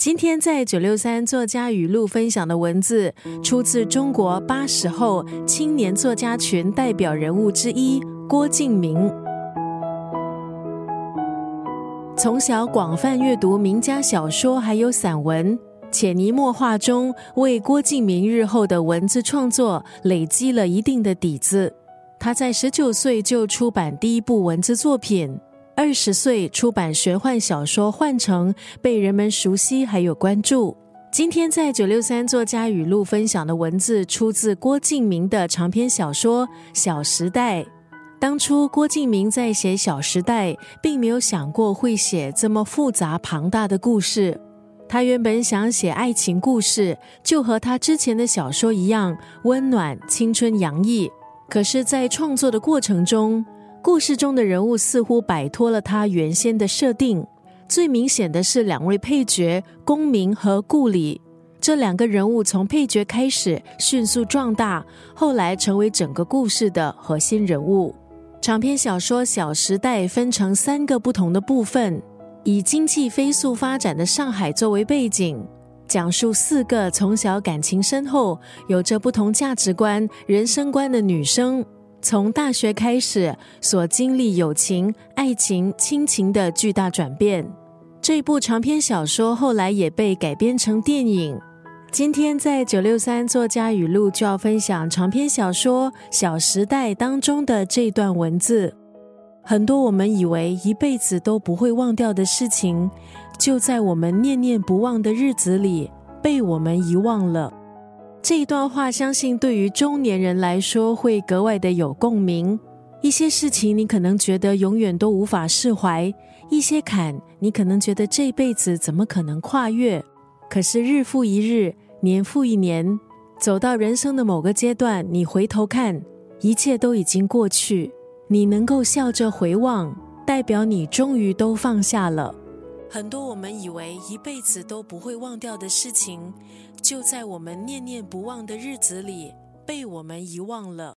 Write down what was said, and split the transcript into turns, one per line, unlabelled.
今天在九六三作家语录分享的文字，出自中国八十后青年作家群代表人物之一郭敬明。从小广泛阅读名家小说还有散文，潜移默化中为郭敬明日后的文字创作累积了一定的底子。他在十九岁就出版第一部文字作品。二十岁出版玄幻小说《幻城》，被人们熟悉还有关注。今天在九六三作家语录分享的文字，出自郭敬明的长篇小说《小时代》。当初郭敬明在写《小时代》，并没有想过会写这么复杂庞大的故事。他原本想写爱情故事，就和他之前的小说一样，温暖、青春、洋溢。可是，在创作的过程中，故事中的人物似乎摆脱了他原先的设定，最明显的是两位配角公明和顾里。这两个人物从配角开始迅速壮大，后来成为整个故事的核心人物。长篇小说《小时代》分成三个不同的部分，以经济飞速发展的上海作为背景，讲述四个从小感情深厚、有着不同价值观、人生观的女生。从大学开始所经历友情、爱情、亲情的巨大转变，这部长篇小说后来也被改编成电影。今天在九六三作家语录就要分享长篇小说《小时代》当中的这段文字。很多我们以为一辈子都不会忘掉的事情，就在我们念念不忘的日子里被我们遗忘了。这一段话，相信对于中年人来说会格外的有共鸣。一些事情你可能觉得永远都无法释怀，一些坎你可能觉得这辈子怎么可能跨越？可是日复一日，年复一年，走到人生的某个阶段，你回头看，一切都已经过去，你能够笑着回望，代表你终于都放下了。很多我们以为一辈子都不会忘掉的事情，就在我们念念不忘的日子里被我们遗忘了。